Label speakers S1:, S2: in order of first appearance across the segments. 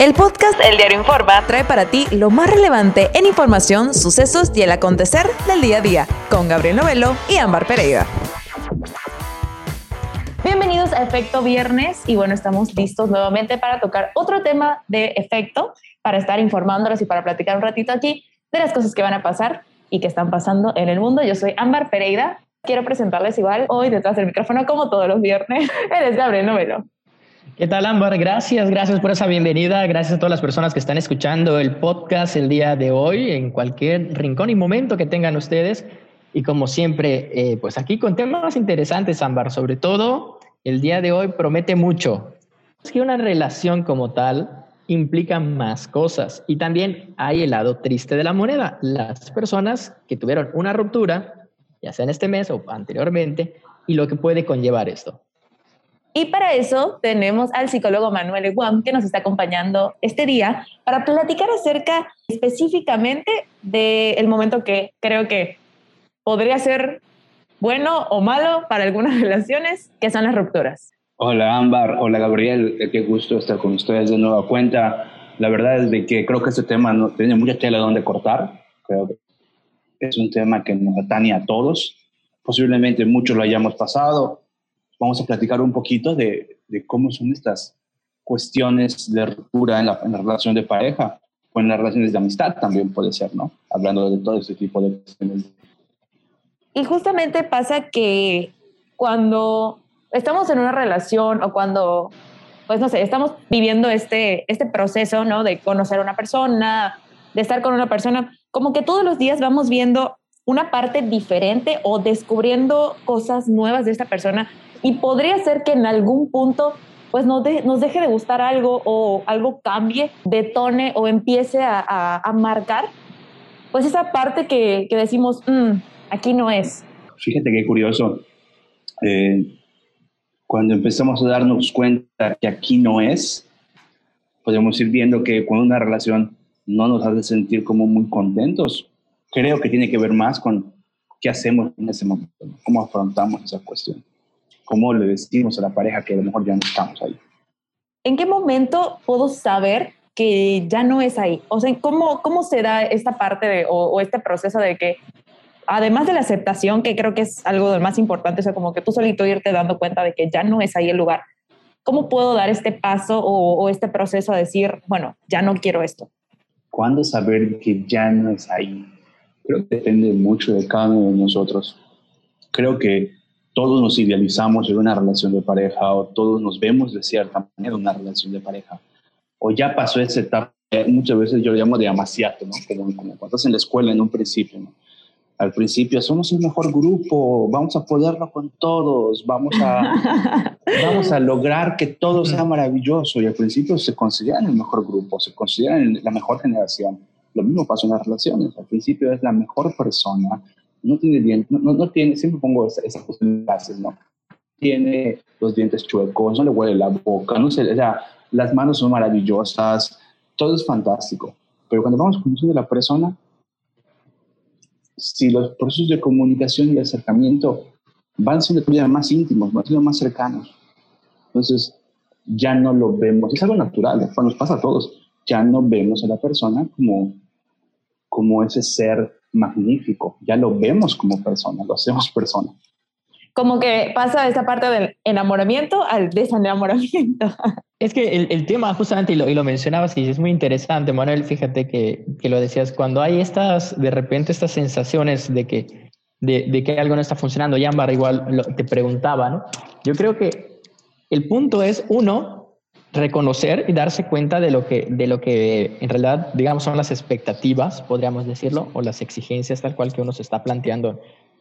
S1: El podcast El Diario Informa trae para ti lo más relevante en información, sucesos y el acontecer del día a día, con Gabriel Novelo y Ámbar Pereira. Bienvenidos a Efecto Viernes y bueno, estamos listos nuevamente para tocar otro tema de efecto, para estar informándolos y para platicar un ratito aquí de las cosas que van a pasar y que están pasando en el mundo. Yo soy Ámbar Pereira. Quiero presentarles igual hoy detrás del micrófono como todos los viernes. Eres Gabriel Novelo.
S2: ¿Qué tal, Ámbar? Gracias, gracias por esa bienvenida. Gracias a todas las personas que están escuchando el podcast el día de hoy, en cualquier rincón y momento que tengan ustedes. Y como siempre, eh, pues aquí con temas interesantes, Ámbar. Sobre todo, el día de hoy promete mucho. Es que una relación como tal implica más cosas. Y también hay el lado triste de la moneda. Las personas que tuvieron una ruptura, ya sea en este mes o anteriormente, y lo que puede conllevar esto.
S1: Y para eso tenemos al psicólogo Manuel Eguam, que nos está acompañando este día para platicar acerca específicamente del momento que creo que podría ser bueno o malo para algunas relaciones, que son las rupturas.
S3: Hola Ámbar, hola Gabriel, eh, qué gusto estar con ustedes de nueva cuenta. La verdad es de que creo que este tema no tiene mucha tela donde cortar. Creo que es un tema que nos atañe a todos. Posiblemente muchos lo hayamos pasado, vamos a platicar un poquito de, cómo son estas cuestiones de ruptura en la, relación de pareja o en las relaciones de amistad también puede ser, ¿no? Hablando de todo este tipo de cuestiones.
S1: Y justamente pasa que cuando estamos en una relación o cuando, pues no sé, estamos viviendo este, este proceso, ¿no? De conocer a una persona, de estar con una persona, como que todos los días vamos viendo una parte diferente o descubriendo cosas nuevas de esta persona y podría ser que en algún punto pues nos, nos deje de gustar algo o algo cambie, detone o empiece a, marcar, pues esa parte que, decimos, mm, aquí no es.
S3: Fíjate qué curioso. Eh, cuando empezamos a darnos cuenta que aquí no es, podemos ir viendo que cuando una relación no nos hace sentir como muy contentos, creo que tiene que ver más con qué hacemos en ese momento, cómo afrontamos esa cuestión cómo le decimos a la pareja que a lo mejor ya no estamos ahí.
S1: ¿En qué momento puedo saber que ya no es ahí? O sea, ¿cómo, cómo se da esta parte de, o, este proceso de que, además de la aceptación, que creo que es algo de más importante, o sea, como que tú solito irte dando cuenta de que ya no es ahí el lugar, ¿cómo puedo dar este paso o, o este proceso a decir, bueno, ya no quiero esto?
S3: ¿Cuándo saber que ya no es ahí? Creo que depende mucho de cada uno de nosotros. Creo que todos nos idealizamos en una relación de pareja o todos nos vemos de cierta manera en una relación de pareja. O ya pasó esa etapa, muchas veces yo lo llamo de amaciato, ¿no? Como, como cuando estás en la escuela en un principio, ¿no? Al principio somos el mejor grupo, vamos a poderlo con todos, vamos a, vamos a lograr que todo sea maravilloso. Y al principio se consideran el mejor grupo, se consideran la mejor generación. Lo mismo pasa en las relaciones. Al principio es la mejor persona, no tiene dientes, no, no, tiene, siempre pongo esa, esa ¿no? Tiene los dientes chuecos, no le huele la boca, no sé, o sea, las manos son maravillosas, todo es fantástico. Pero cuando vamos conociendo a la persona, si los procesos de comunicación y de acercamiento van siendo todavía más íntimos, van siendo más cercanos, entonces ya no lo vemos, es algo natural, nos pasa a todos, ya no vemos a la persona como, como ese ser magnífico, ya lo vemos como persona, lo hacemos persona.
S1: Como que pasa esa parte del enamoramiento al desenamoramiento.
S2: Es que el, el tema justamente, y lo, y lo, mencionabas, y es muy interesante, Manuel, fíjate que, que, lo decías, cuando hay estas, de repente estas sensaciones de que, de, de que algo no está funcionando, Yambar igual te preguntaba, ¿no? Yo creo que el punto es, uno, reconocer y darse cuenta de lo que, de lo que en realidad, digamos, son las expectativas, podríamos decirlo, o las exigencias tal cual que uno se está planteando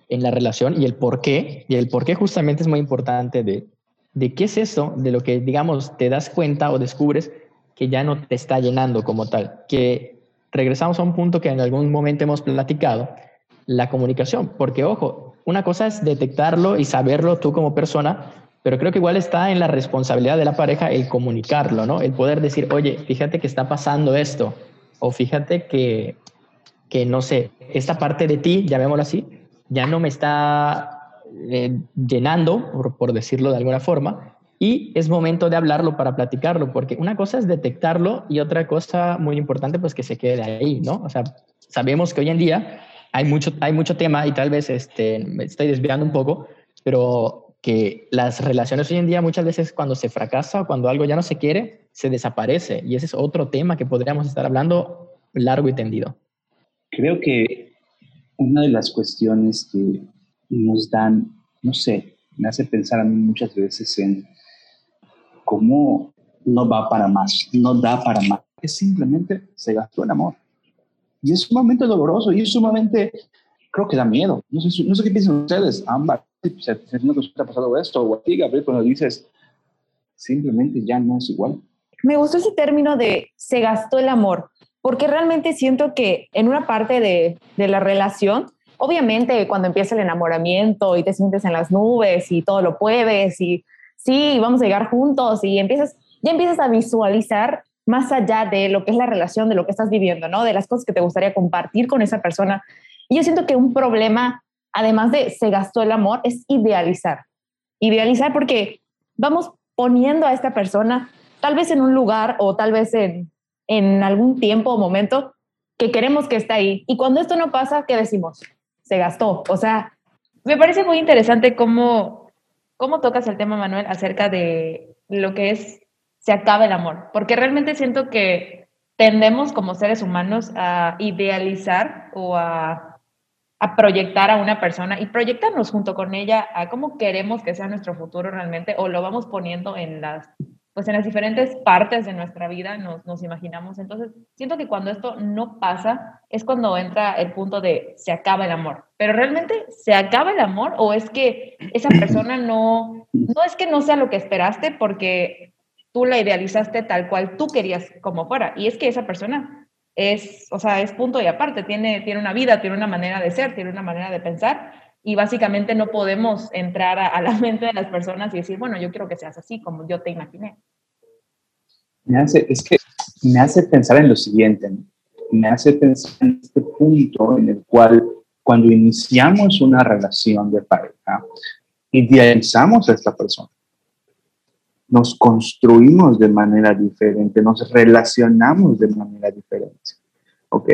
S2: en la relación y el por qué, y el por qué justamente es muy importante de, de qué es eso, de lo que, digamos, te das cuenta o descubres que ya no te está llenando como tal, que regresamos a un punto que en algún momento hemos platicado, la comunicación, porque ojo, una cosa es detectarlo y saberlo tú como persona, pero creo que igual está en la responsabilidad de la pareja el comunicarlo, ¿no? El poder decir, oye, fíjate que está pasando esto, o fíjate que, que no sé, esta parte de ti, llamémoslo así, ya no me está eh, llenando, por, por, decirlo de alguna forma, y es momento de hablarlo para platicarlo, porque una cosa es detectarlo y otra cosa muy importante, pues que se quede ahí, ¿no? O sea, sabemos que hoy en día hay mucho, hay mucho tema y tal vez este, me estoy desviando un poco, pero que las relaciones hoy en día muchas veces cuando se fracasa o cuando algo ya no se quiere, se desaparece. Y ese es otro tema que podríamos estar hablando largo y tendido.
S3: Creo que una de las cuestiones que nos dan, no sé, me hace pensar a mí muchas veces en cómo no va para más, no da para más. Es simplemente se gastó el amor. Y es sumamente doloroso y es sumamente, creo que da miedo. No sé, no sé qué piensan ustedes, ambas. Si ha pasado esto, o a ti, Gabriel, cuando dices, simplemente ya no es igual.
S1: Me gustó ese término de se gastó el amor, porque realmente siento que en una parte de, de la relación, obviamente cuando empieza el enamoramiento y te sientes en las nubes y todo lo puedes y sí, vamos a llegar juntos y empiezas, ya empiezas a visualizar más allá de lo que es la relación, de lo que estás viviendo, ¿no? De las cosas que te gustaría compartir con esa persona. Y yo siento que un problema, además de se gastó el amor, es idealizar. Idealizar porque vamos poniendo a esta persona tal vez en un lugar o tal vez en, en algún tiempo o momento que queremos que esté ahí. Y cuando esto no pasa, ¿qué decimos? Se gastó. O sea, me parece muy interesante cómo, cómo tocas el tema, Manuel, acerca de lo que es se acaba el amor, porque realmente siento que tendemos como seres humanos a idealizar o a, a, proyectar a una persona y proyectarnos junto con ella a cómo queremos que sea nuestro futuro realmente o lo vamos poniendo en las pues en las diferentes partes de nuestra vida nos, imaginamos. Entonces, siento que cuando esto no pasa es cuando entra el punto de se acaba el amor. Pero realmente se acaba el amor o es que esa persona no, no es que no sea lo que esperaste porque tú la idealizaste tal cual tú querías como fuera. Y es que esa persona es, o sea, es punto y aparte, tiene, tiene una vida, tiene una manera de ser, tiene una manera de pensar. Y básicamente no podemos entrar a, la mente de las personas y decir, bueno, yo quiero que seas así como yo te imaginé.
S3: Me hace, es que me hace pensar en lo siguiente, me hace pensar en este punto en el cual cuando iniciamos una relación de pareja, idealizamos a esta persona nos construimos de manera diferente, nos relacionamos de manera diferente. ¿Ok?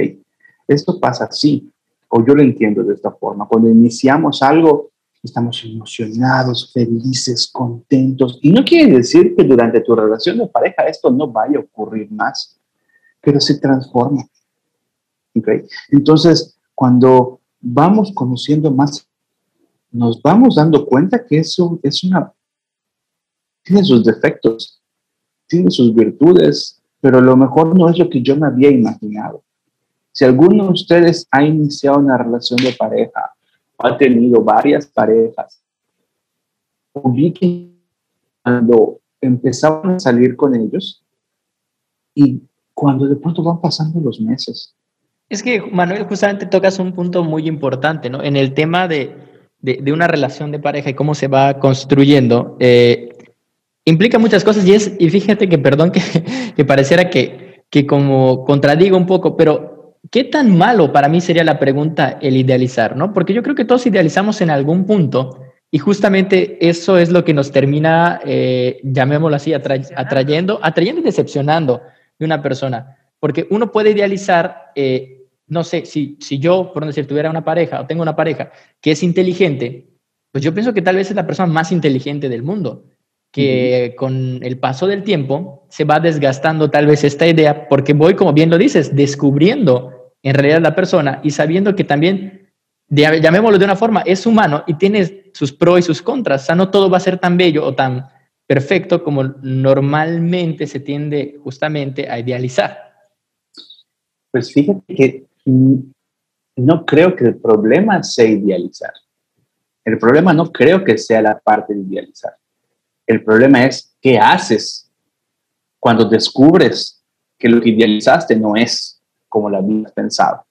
S3: Esto pasa así, o yo lo entiendo de esta forma. Cuando iniciamos algo, estamos emocionados, felices, contentos. Y no quiere decir que durante tu relación de pareja esto no vaya a ocurrir más, pero se transforma. ¿Ok? Entonces, cuando vamos conociendo más, nos vamos dando cuenta que eso es una tiene sus defectos, tiene sus virtudes, pero a lo mejor no es lo que yo me había imaginado. Si alguno de ustedes ha iniciado una relación de pareja o ha tenido varias parejas, ubiquen cuando empezaban a salir con ellos y cuando de pronto van pasando los meses.
S2: Es que, Manuel, justamente tocas un punto muy importante, ¿no? En el tema de, de, una relación de pareja y cómo se va construyendo. Eh, implica muchas cosas y es, y fíjate que, perdón, que, que pareciera que, que como contradigo un poco, pero ¿qué tan malo para mí sería la pregunta el idealizar, no? Porque yo creo que todos idealizamos en algún punto y justamente eso es lo que nos termina, eh, llamémoslo así, atrayendo, atrayendo y decepcionando de una persona. Porque uno puede idealizar, eh, no sé, si, si yo, por decir, tuviera una pareja o tengo una pareja que es inteligente, pues yo pienso que tal vez es la persona más inteligente del mundo que con el paso del tiempo se va desgastando tal vez esta idea, porque voy, como bien lo dices, descubriendo en realidad la persona y sabiendo que también, llamémoslo de una forma, es humano y tiene sus pros y sus contras. O sea, no todo va a ser tan bello o tan perfecto como normalmente se tiende justamente a idealizar.
S3: Pues fíjate que no creo que el problema sea idealizar. El problema no creo que sea la parte de idealizar. El problema es qué haces cuando descubres que lo que idealizaste no es como lo habías pensado.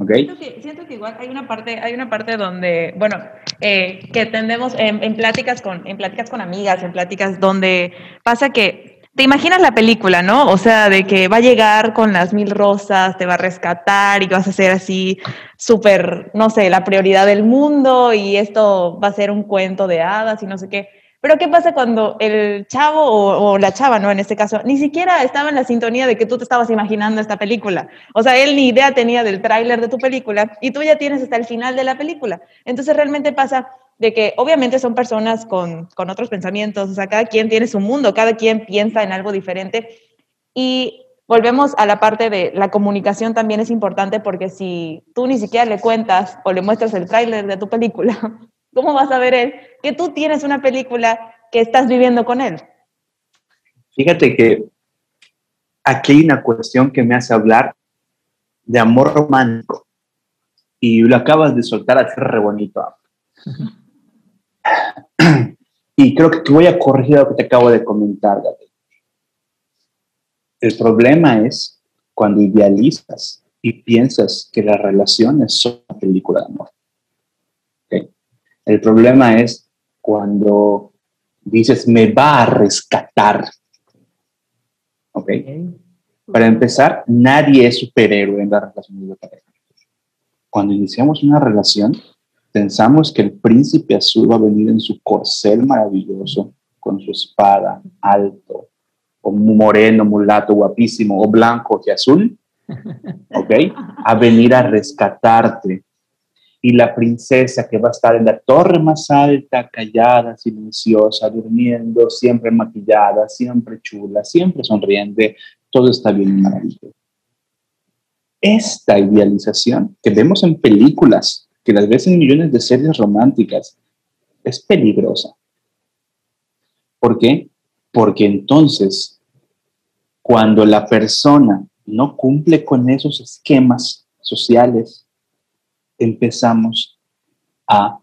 S1: ¿Okay? Siento, que, igual hay una parte, hay una parte donde, bueno, eh, que tendemos en, en, pláticas con, en pláticas con amigas, en pláticas donde pasa que te imaginas la película, ¿no? O sea, de que va a llegar con las mil rosas, te va a rescatar y vas a ser así súper, no sé, la prioridad del mundo y esto va a ser un cuento de hadas y no sé qué. Pero ¿qué pasa cuando el chavo o, la chava, no en este caso, ni siquiera estaba en la sintonía de que tú te estabas imaginando esta película? O sea, él ni idea tenía del tráiler de tu película y tú ya tienes hasta el final de la película. Entonces realmente pasa de que obviamente son personas con, con otros pensamientos, o sea, cada quien tiene su mundo, cada quien piensa en algo diferente. Y volvemos a la parte de la comunicación también es importante porque si tú ni siquiera le cuentas o le muestras el tráiler de tu película, ¿cómo vas a ver él que tú tienes una película que estás viviendo con él?
S3: Fíjate que aquí hay una cuestión que me hace hablar de amor romántico y lo acabas de soltar así re bonito. y creo que te voy a corregir lo que te acabo de comentar, Gabriel. El problema es cuando idealizas y piensas que las relaciones son una película de amor. El problema es cuando dices, me va a rescatar. ¿Ok? Para empezar, nadie es superhéroe en las relaciones de pareja. Cuando iniciamos una relación, pensamos que el príncipe azul va a venir en su corcel maravilloso, con su espada, alto, o moreno, mulato, guapísimo, o blanco que azul, ¿ok? A venir a rescatarte. Y la princesa que va a estar en la torre más alta, callada, silenciosa, durmiendo, siempre maquillada, siempre chula, siempre sonriente, todo está bien y maravilloso. Esta idealización que vemos en películas, que las ves en millones de series románticas, es peligrosa. ¿Por qué? Porque entonces, cuando la persona no cumple con esos esquemas sociales, empezamos a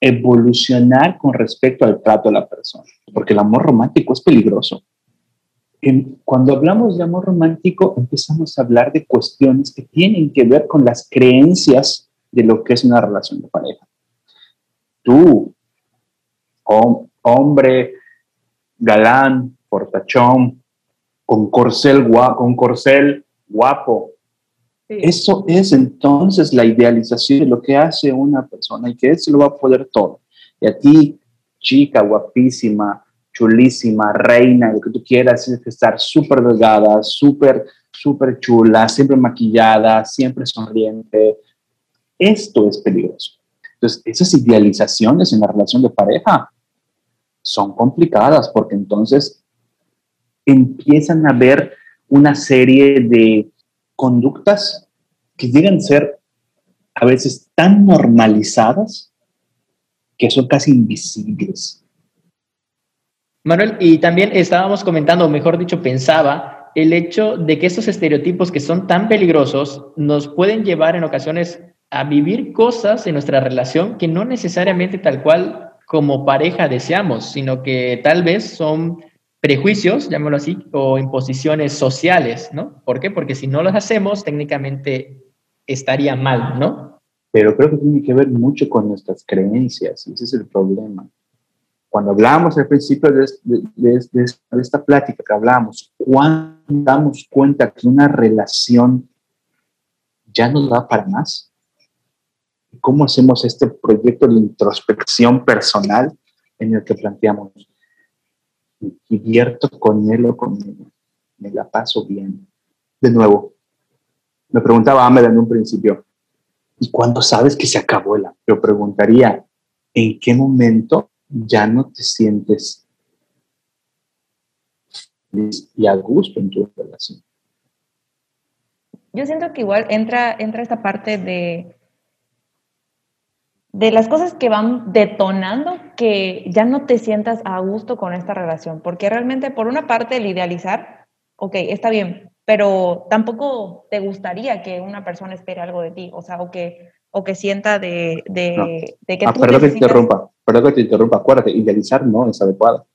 S3: evolucionar con respecto al trato de la persona, porque el amor romántico es peligroso. Cuando hablamos de amor romántico, empezamos a hablar de cuestiones que tienen que ver con las creencias de lo que es una relación de pareja. Tú, hombre, galán, portachón, con corcel, con corcel guapo. Eso es entonces la idealización de lo que hace una persona y que él se lo va a poder todo. Y a ti, chica, guapísima, chulísima, reina, lo que tú quieras, tienes que estar súper delgada, súper, súper chula, siempre maquillada, siempre sonriente. Esto es peligroso. Entonces, esas idealizaciones en la relación de pareja son complicadas porque entonces empiezan a ver una serie de conductas que llegan a ser a veces tan normalizadas que son casi invisibles.
S2: Manuel, y también estábamos comentando, o mejor dicho, pensaba el hecho de que estos estereotipos que son tan peligrosos nos pueden llevar en ocasiones a vivir cosas en nuestra relación que no necesariamente tal cual como pareja deseamos, sino que tal vez son prejuicios, llamémoslo así, o imposiciones sociales, ¿no? ¿Por qué? Porque si no los hacemos, técnicamente estaría mal, ¿no?
S3: Pero creo que tiene que ver mucho con nuestras creencias, ese es el problema. Cuando hablamos al principio de, de, esta plática que hablamos, ¿cuándo damos cuenta que una relación ya no da para más? ¿Cómo hacemos este proyecto de introspección personal en el que planteamos, me divierto con él o con ella, me la paso bien. De nuevo, me preguntaba Ahmed en un principio, ¿y cuándo sabes que se acabó el Yo preguntaría, ¿en qué momento ya no te sientes feliz y a gusto en tu relación?
S1: Yo siento que igual entra, entra esta parte de de las cosas que van detonando que ya no te sientas a gusto con esta relación, porque realmente por una parte el idealizar, ok, está bien, pero tampoco te gustaría que una persona espere algo de ti, o sea, o que, o que sienta de, de, que...
S3: Ah, perdón que te interrumpa, perdón que te interrumpa, acuérdate, idealizar no es adecuado.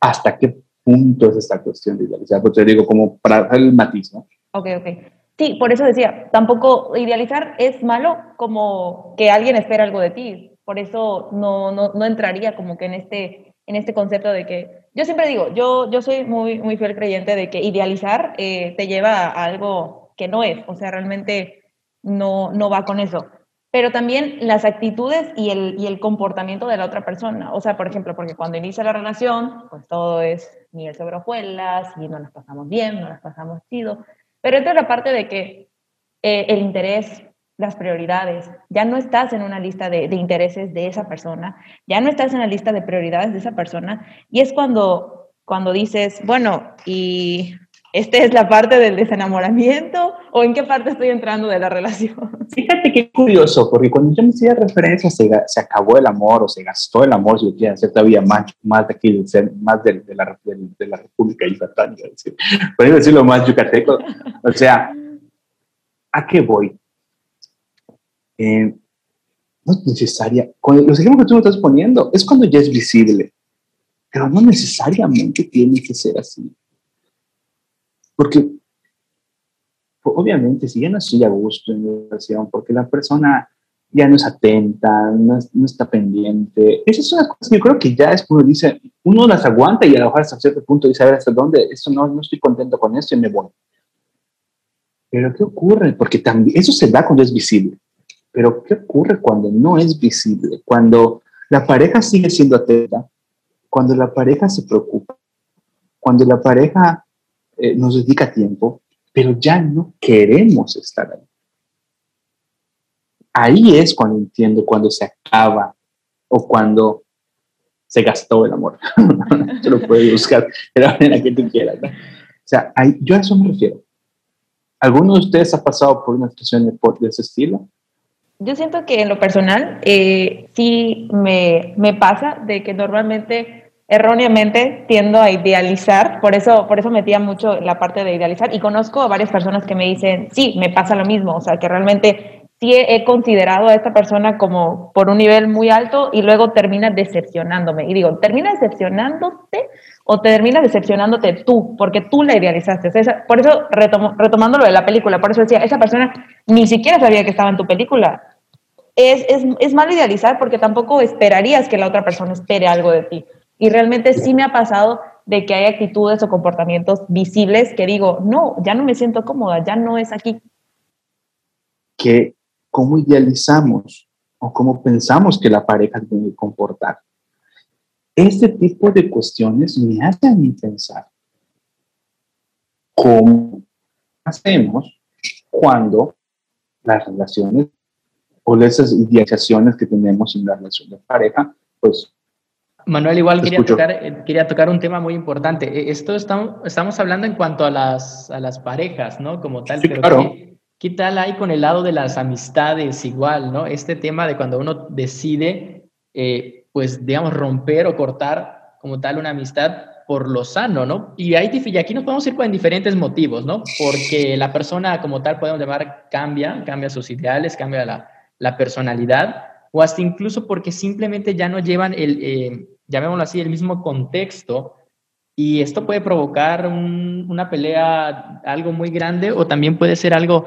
S3: ¿Hasta qué punto es esta cuestión de idealizar? Pues te digo, como para el matiz, ¿no?
S1: Ok, ok. Sí, por eso decía, tampoco idealizar es malo como que alguien espera algo de ti. Por eso no, no, no entraría como que en este, en este concepto de que, yo siempre digo, yo, yo soy muy, muy fiel creyente de que idealizar eh, te lleva a algo que no es, o sea, realmente no, no va con eso. Pero también las actitudes y el, y el comportamiento de la otra persona. O sea, por ejemplo, porque cuando inicia la relación, pues todo es miel sobre hojuelas y no nos pasamos bien, no nos pasamos chido. Pero entra la parte de que eh, el interés, las prioridades, ya no estás en una lista de, de intereses de esa persona, ya no estás en la lista de prioridades de esa persona, y es cuando, cuando dices, bueno, y ¿Esta es la parte del desenamoramiento o en qué parte estoy entrando de la relación?
S3: Fíjate qué curioso, porque cuando yo me hacía referencia, se, se, acabó el amor o se gastó el amor, si lo quieren hacer todavía más, más de aquí, más de, de, la, de, la República Yucatán, decir, por decirlo más yucateco, o sea, ¿a qué voy? Eh, no es necesaria, con los ejemplos que tú me estás poniendo, es cuando ya es visible, pero no necesariamente tiene que ser así. Porque obviamente si ya no estoy a gusto en la relación, porque la persona ya no es atenta, no, está pendiente, esas son las cosas que yo creo que ya es como dice, uno las aguanta y a lo mejor hasta cierto punto dice, a ver, ¿hasta dónde? Esto no, no estoy contento con esto y me voy. Pero ¿qué ocurre? Porque también, eso se da cuando es visible. Pero ¿qué ocurre cuando no es visible? Cuando la pareja sigue siendo atenta, cuando la pareja se preocupa, cuando la pareja eh, nos dedica tiempo, pero ya no queremos estar ahí. Ahí es cuando entiendo cuando se acaba o cuando se gastó el amor. Se lo puedes buscar de la manera que tú quieras. O sea, yo a eso me refiero. ¿Alguno de ustedes ha pasado por una situación de ese estilo?
S1: Yo siento que en lo personal eh, sí me, me pasa de que normalmente erróneamente tiendo a idealizar, por eso, por eso metía mucho la parte de idealizar y conozco a varias personas que me dicen, sí, me pasa lo mismo, o sea, que realmente sí he, considerado a esta persona como por un nivel muy alto y luego termina decepcionándome. Y digo, ¿termina decepcionándote o termina decepcionándote tú? Porque tú la idealizaste. por eso, retomo, retomando lo de la película, por eso decía, esa persona ni siquiera sabía que estaba en tu película. Es, es, es mal idealizar porque tampoco esperarías que la otra persona espere algo de ti. Y realmente sí me ha pasado de que hay actitudes o comportamientos visibles que digo, no, ya no me siento cómoda, ya no es aquí.
S3: Que cómo idealizamos o cómo pensamos que la pareja debe comportar. Este tipo de cuestiones me hacen pensar cómo hacemos cuando las relaciones o esas idealizaciones que tenemos en la relación de pareja, pues
S2: Manuel, igual quería tocar, eh, quería tocar un tema muy importante. E, esto estamos, estamos hablando en cuanto a las, a las parejas, ¿no? Como tal, pero
S3: claro.
S2: ¿qué, tal hay con el lado de las amistades igual, ¿no? Este tema de cuando uno decide, eh, pues, digamos, romper o cortar como tal una amistad por lo sano, ¿no? Y, ahí, y aquí nos podemos ir con diferentes motivos, ¿no? Porque la persona como tal, podemos llamar, cambia, cambia sus ideales, cambia la, la personalidad, o hasta incluso porque simplemente ya no llevan el... Eh, llamémoslo así, el mismo contexto, y esto puede provocar una pelea, algo muy grande, o también puede ser algo,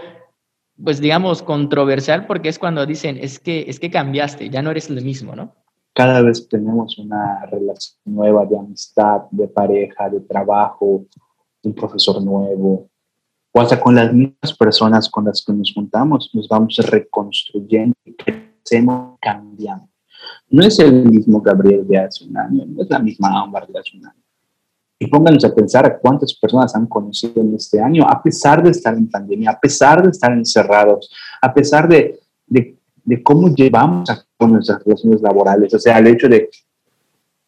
S2: pues digamos, controversial, porque es cuando dicen, es que, es que cambiaste, ya no eres lo mismo, ¿no?
S3: Cada vez tenemos una relación nueva de amistad, de pareja, de trabajo, un profesor nuevo, o hasta con las mismas personas con las que nos juntamos, nos vamos reconstruyendo, crecemos, cambiando. No es el mismo Gabriel de hace un año, no es la misma Ámbar de hace un año. Y pónganos a pensar a cuántas personas han conocido en este año, a pesar de estar en pandemia, a pesar de estar encerrados, a pesar de, de, de cómo llevamos a nuestras relaciones laborales, o sea, el hecho de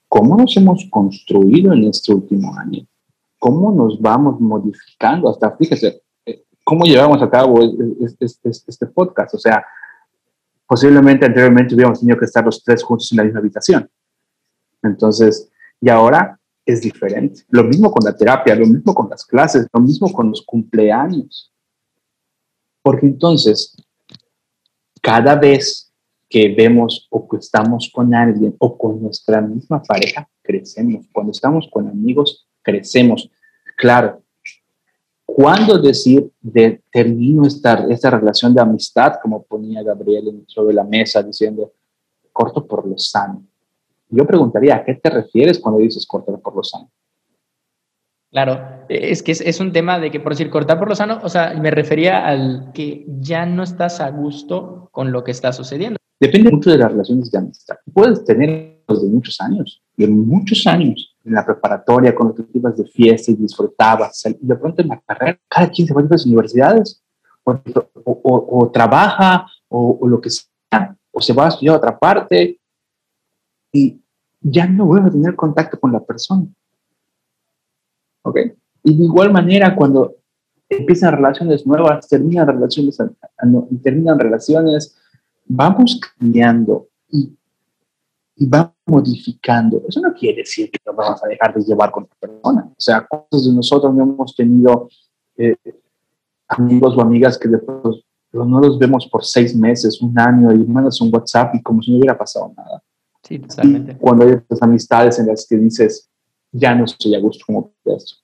S3: cómo nos hemos construido en este último año, cómo nos vamos modificando, hasta fíjese, eh, cómo llevamos a cabo este, este podcast, o sea, posiblemente anteriormente hubiéramos tenido que estar los tres juntos en la misma habitación. Entonces, y ahora es diferente. Lo mismo con la terapia, lo mismo con las clases, lo mismo con los cumpleaños. Porque entonces, cada vez que vemos o que estamos con alguien o con nuestra misma pareja, crecemos. Cuando estamos con amigos, crecemos. Claro, ¿Cuándo decir de, termino esta, esta relación de amistad, como ponía Gabriel sobre la mesa diciendo, corto por lo sano? Yo preguntaría, ¿a qué te refieres cuando dices cortar por lo sano?
S2: Claro, es que es, un tema de que, por decir, cortar por lo sano, o sea, me refería al que ya no estás a gusto con lo que está sucediendo.
S3: Depende mucho de las relaciones de amistad. Puedes tener de muchos años, de muchos años, en la preparatoria, con los que ibas de fiesta y disfrutabas, y de pronto en la carrera, cada quien se va a las universidades, o, trabaja, o, o, lo que sea, o se va a estudiar a otra parte, y ya no vuelve a tener contacto con la persona. ¿Ok? Y de igual manera, cuando empiezan relaciones nuevas, terminan relaciones, terminan relaciones, vamos cambiando y, y vamos modificando. Eso no quiere decir que nos vamos a dejar de llevar con la persona. O sea, cuántos de nosotros no hemos tenido eh, amigos o amigas que después no los vemos por seis meses, un año, y mandas un WhatsApp y como si no hubiera pasado nada.
S2: Sí, totalmente.
S3: cuando hay estas amistades en las que dices, ya no estoy a gusto como esto.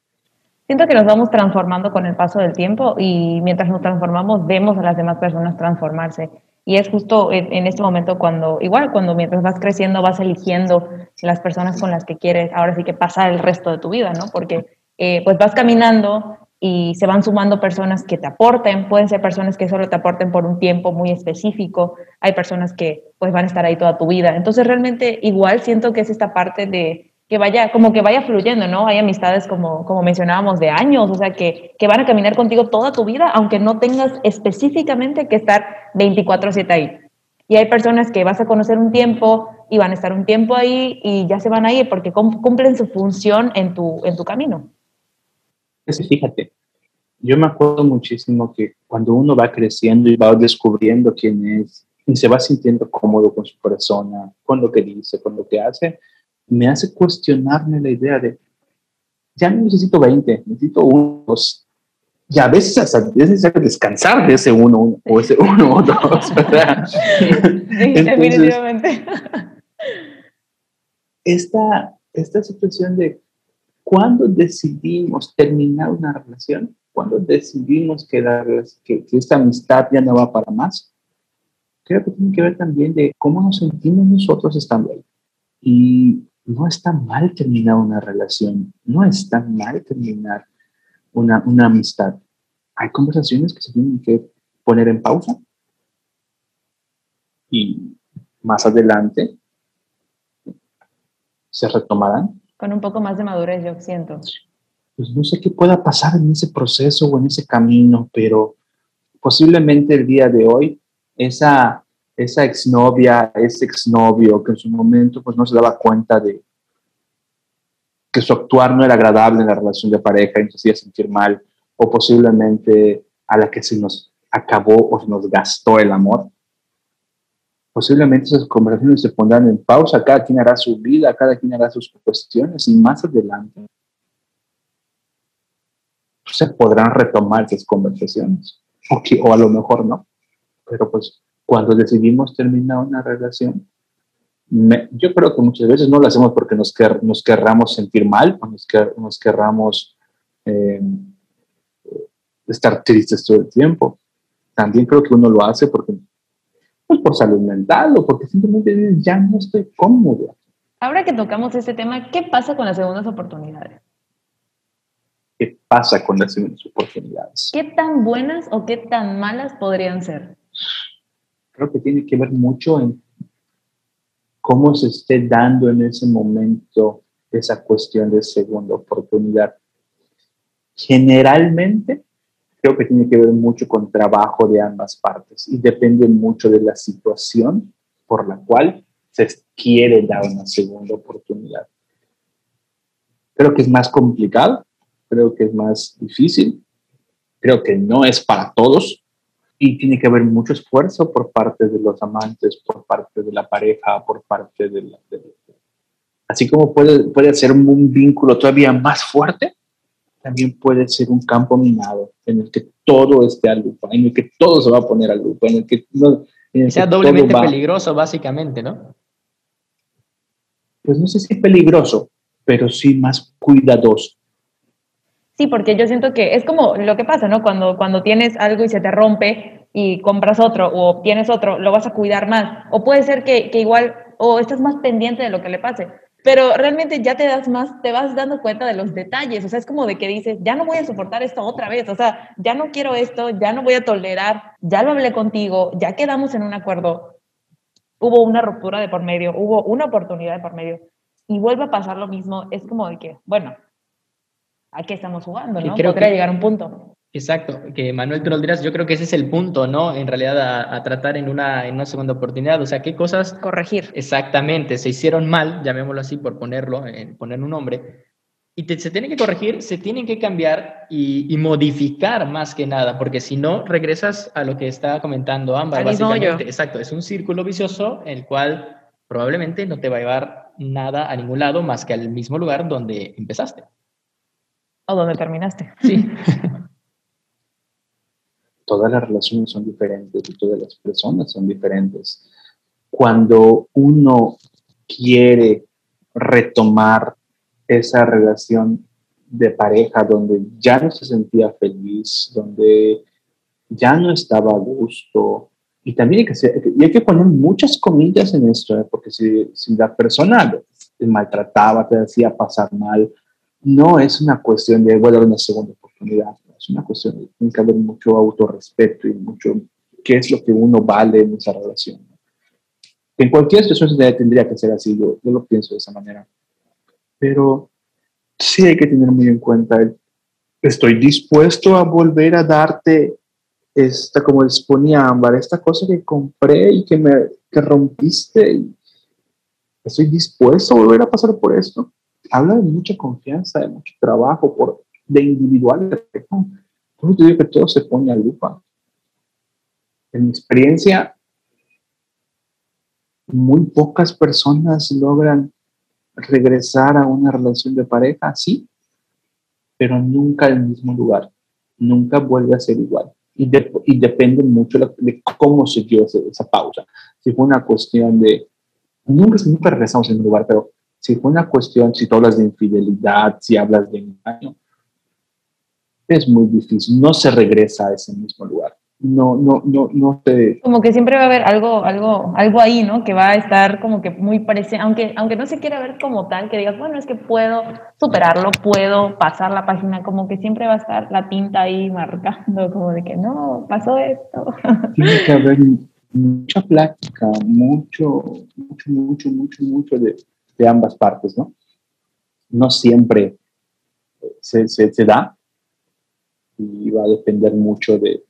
S1: Siento que nos vamos transformando con el paso del tiempo y mientras nos transformamos vemos a las demás personas transformarse. Y es justo en, este momento cuando, igual cuando mientras vas creciendo vas eligiendo las personas con las que quieres ahora sí que pasar el resto de tu vida, ¿no? Porque eh, pues vas caminando y se van sumando personas que te aporten, pueden ser personas que solo te aporten por un tiempo muy específico, hay personas que pues van a estar ahí toda tu vida. Entonces realmente igual siento que es esta parte de que vaya, como que vaya fluyendo, ¿no? Hay amistades como, como mencionábamos de años, o sea, que, que van a caminar contigo toda tu vida, aunque no tengas específicamente que estar 24/7 ahí. Y hay personas que vas a conocer un tiempo y van a estar un tiempo ahí y ya se van a ir porque cumplen su función en tu, en tu camino.
S3: fíjate, yo me acuerdo muchísimo que cuando uno va creciendo y va descubriendo quién es y se va sintiendo cómodo con su persona, con lo que dice, con lo que hace, me hace cuestionarme la idea de, ya no necesito 20, necesito unos. Y a veces hasta es necesario descansar de ese uno, o ese uno o dos. definitivamente. Esta, esta situación de cuando decidimos terminar una relación, cuando decidimos que, que, que esta amistad ya no va para más, creo que tiene que ver también de cómo nos sentimos nosotros estando ahí. Y no está mal terminar una relación, no está mal terminar una, una amistad. Hay conversaciones que se tienen que poner en pausa y más adelante se retomarán.
S1: Con un poco más de madurez, yo siento.
S3: Pues no sé qué pueda pasar en ese proceso o en ese camino, pero posiblemente el día de hoy esa esa exnovia, ese exnovio que en su momento pues no se daba cuenta de que su actuar no era agradable en la relación de pareja y nos hacía sentir mal, o posiblemente a la que se nos acabó o se nos gastó el amor. Posiblemente esas conversaciones se pondrán en pausa, cada quien hará su vida, cada quien hará sus cuestiones y más adelante se podrán retomar esas conversaciones, o, o a lo mejor no, pero pues cuando decidimos terminar una relación, yo creo que muchas veces no lo hacemos porque nos, nos querramos sentir mal o nos, nos querramos eh, estar tristes todo el tiempo. También creo que uno lo hace porque, pues por salud mental o porque simplemente ya no estoy cómodo.
S1: Ahora que tocamos este tema, ¿qué pasa con las segundas oportunidades?
S3: ¿Qué pasa con las segundas oportunidades?
S1: ¿Qué tan buenas o qué tan malas podrían ser?
S3: Creo que tiene que ver mucho en cómo se esté dando en ese momento esa cuestión de segunda oportunidad. Generalmente, creo que tiene que ver mucho con trabajo de ambas partes y depende mucho de la situación por la cual se quiere dar una segunda oportunidad. Creo que es más complicado, creo que es más difícil, creo que no es para todos, y tiene que haber mucho esfuerzo por parte de los amantes, por parte de la pareja, por parte de la... así como puede, puede ser un vínculo todavía más fuerte, también puede ser un campo minado en el que todo esté a lupa, en el que todo se va a poner a lupa, en el que... No,
S2: sea doblemente peligroso, básicamente, ¿no?
S3: Pues no sé si es peligroso, pero sí más cuidadoso.
S1: Sí, porque yo siento que es como lo que pasa, ¿no? Cuando, cuando tienes algo y se te rompe y compras otro o tienes otro, lo vas a cuidar más. O puede ser que, que igual, o estás más pendiente de lo que le pase. pero realmente ya te das más, te vas dando cuenta de los detalles, o sea, es como de que dices, ya no voy a soportar esto otra vez, o sea, ya no quiero esto, ya no voy a tolerar, ya lo hablé contigo, ya quedamos en un acuerdo, hubo una ruptura de por medio, hubo una oportunidad de por medio, y vuelve a pasar lo mismo, es como de que, bueno, ¿a qué estamos jugando? ¿no? Creo Podría llegar a un punto.
S2: Exacto, que Manuel, tú lo dirás, yo creo que ese es el punto, ¿no? En realidad a, tratar en una, en una segunda oportunidad, o sea, ¿qué cosas...
S1: Corregir.
S2: Exactamente, se hicieron mal, llamémoslo así por ponerlo, en poner un nombre, y se tienen que corregir, se tienen que cambiar y, modificar más que nada, porque si no, regresas a lo que estaba comentando Ámbar, básicamente. Exacto, es un círculo vicioso el cual probablemente no te va a llevar nada a ningún lado más que al mismo lugar donde empezaste.
S1: O donde terminaste.
S2: Sí.
S3: todas las relaciones son diferentes y todas las personas son diferentes. Cuando uno quiere retomar esa relación de pareja donde ya no se sentía feliz, donde ya no estaba a gusto, y también hay que, hay que poner muchas comillas en esto, ¿eh? porque si, si la persona te maltrataba, te hacía pasar mal, no es una cuestión de, voy a una segunda oportunidad es una cuestión, tiene que haber mucho autorrespeto y mucho qué es lo que uno vale en esa relación. En cualquier situación tendría que ser así, yo, lo pienso de esa manera. Pero sí hay que tener muy en cuenta estoy dispuesto a volver a darte esta, como exponía Ámbar, esta cosa que compré y que me que rompiste. estoy dispuesto a volver a pasar por esto. Habla de mucha confianza, de mucho trabajo, por de individuales. Por te digo que todo se pone a lupa. En mi experiencia, muy pocas personas logran regresar a una relación de pareja, sí, pero nunca al mismo lugar. Nunca vuelve a ser igual. Y, y depende mucho de cómo se dio esa, pausa. Si fue una cuestión de, nunca, nunca regresamos en un lugar, pero si fue una cuestión, si tú hablas de infidelidad, si hablas de engaño, es muy difícil, no se regresa a ese mismo lugar. No, no, no, no se...
S1: Como que siempre va a haber algo, algo, algo ahí, ¿no? Que va a estar como que muy parecido, aunque, aunque no se quiera ver como tal, que digas, bueno, es que puedo superarlo, puedo pasar la página, como que siempre va a estar la tinta ahí marcando, como de que no, pasó esto.
S3: Tiene que haber mucha plática, mucho, mucho, mucho, mucho, mucho de, de ambas partes, ¿no? No siempre se, se, se da, y va a depender mucho de,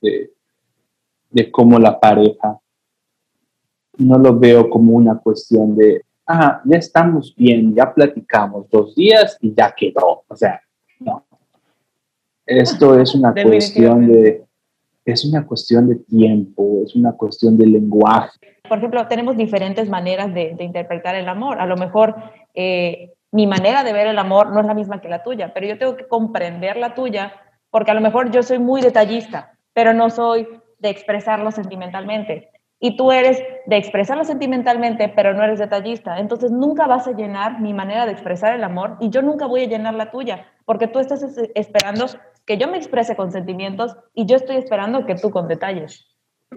S3: de, cómo la pareja. No lo veo como una cuestión de, ah, ya estamos bien, ya platicamos dos días y ya quedó. O sea, no. Esto es una cuestión de, es una cuestión de tiempo, es una cuestión de lenguaje.
S1: Por ejemplo, tenemos diferentes maneras de, interpretar el amor. A lo mejor eh, mi manera de ver el amor no es la misma que la tuya, pero yo tengo que comprender la tuya porque a lo mejor yo soy muy detallista, pero no soy de expresarlo sentimentalmente. Y tú eres de expresarlo sentimentalmente, pero no eres detallista. Entonces nunca vas a llenar mi manera de expresar el amor y yo nunca voy a llenar la tuya, porque tú estás esperando que yo me exprese con sentimientos y yo estoy esperando que tú con detalles.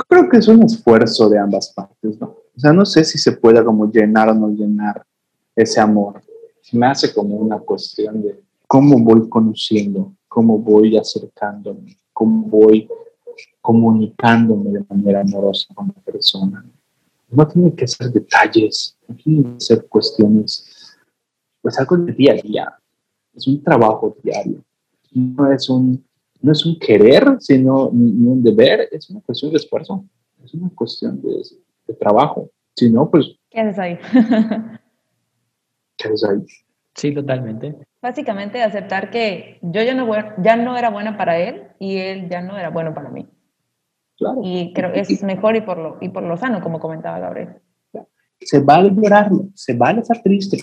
S3: creo que es un esfuerzo de ambas partes, ¿no? O sea, no sé si se puede como llenar o no llenar ese amor. Me hace como una cuestión de cómo voy conociendo cómo voy acercándome, cómo voy comunicándome de manera amorosa con la persona. No tiene que ser detalles, no tiene que ser cuestiones, pues algo de día a día. Es un trabajo diario. No es un, no es un querer, sino ni, un deber, es una cuestión de esfuerzo, es una cuestión de, de trabajo. Si no, pues...
S1: ¿Qué haces ahí?
S3: ¿Qué haces ahí?
S2: Sí, totalmente.
S1: Básicamente aceptar que yo ya no, ya no era buena para él y él ya no era bueno para mí. Claro. Y creo que es mejor y por lo, y por lo sano, como comentaba Gabriel.
S3: Se vale llorarlo, se vale estar triste.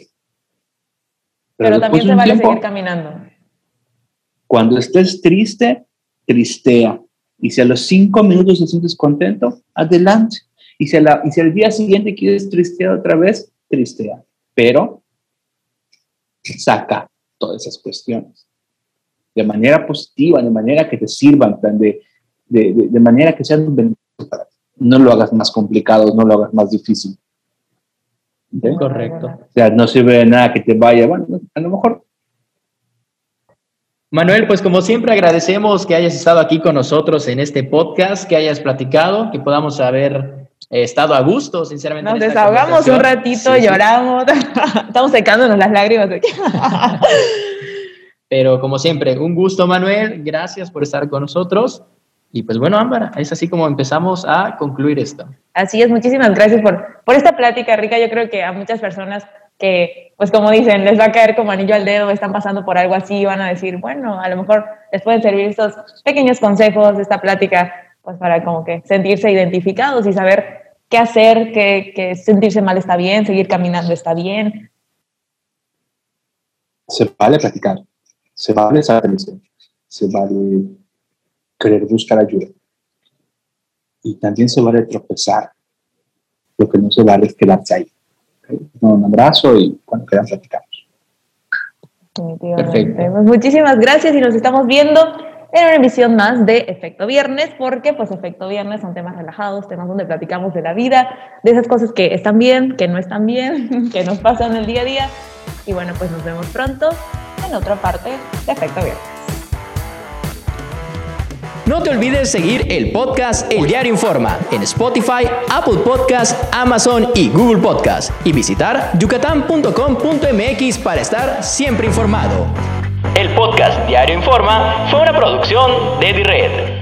S1: Pero, también se vale seguir caminando.
S3: Cuando estés triste, tristea. Y si a los cinco minutos te sientes contento, adelante. Y si, la, y si al día siguiente quieres tristear otra vez, tristea. Pero saca todas esas cuestiones de manera positiva, de manera que te sirvan, de, de, de, manera que sean un para ti. No lo hagas más complicado, no lo hagas más difícil.
S2: Correcto.
S3: O sea, no sirve de nada que te vaya, bueno, a lo mejor.
S2: Manuel, pues como siempre agradecemos que hayas estado aquí con nosotros en este podcast, que hayas platicado, que podamos haber eh, estado a gusto, sinceramente.
S1: Nos desahogamos un ratito, lloramos, estamos secándonos las lágrimas.
S2: Pero como siempre, un gusto, Manuel. Gracias por estar con nosotros. Y pues bueno, Ámbar, es así como empezamos a concluir esto.
S1: Así es, muchísimas gracias por, por esta plática rica. Yo creo que a muchas personas que, pues como dicen, les va a caer como anillo al dedo, están pasando por algo así, van a decir, bueno, a lo mejor les pueden servir estos pequeños consejos esta plática, pues para como que sentirse identificados y saber qué hacer, que, que sentirse mal está bien, seguir caminando está bien.
S3: Se vale practicar, se vale saber se vale querer buscar ayuda. Y también se vale tropezar. Lo que no se vale es quedarse ahí. Un abrazo y cuando quieran platicamos.
S1: Perfecto. Pues muchísimas gracias y nos estamos viendo en una emisión más de Efecto Viernes, porque pues Efecto Viernes son temas relajados, temas donde platicamos de la vida, de esas cosas que están bien, que no están bien, que nos pasan el día a día. Y bueno, pues nos vemos pronto en otra parte de Efecto Viernes.
S4: No te olvides seguir el podcast El Diario Informa en Spotify, Apple Podcast, Amazon y Google Podcast y visitar yucatán.com.mx para estar siempre informado. El podcast Diario Informa fue una producción de Red.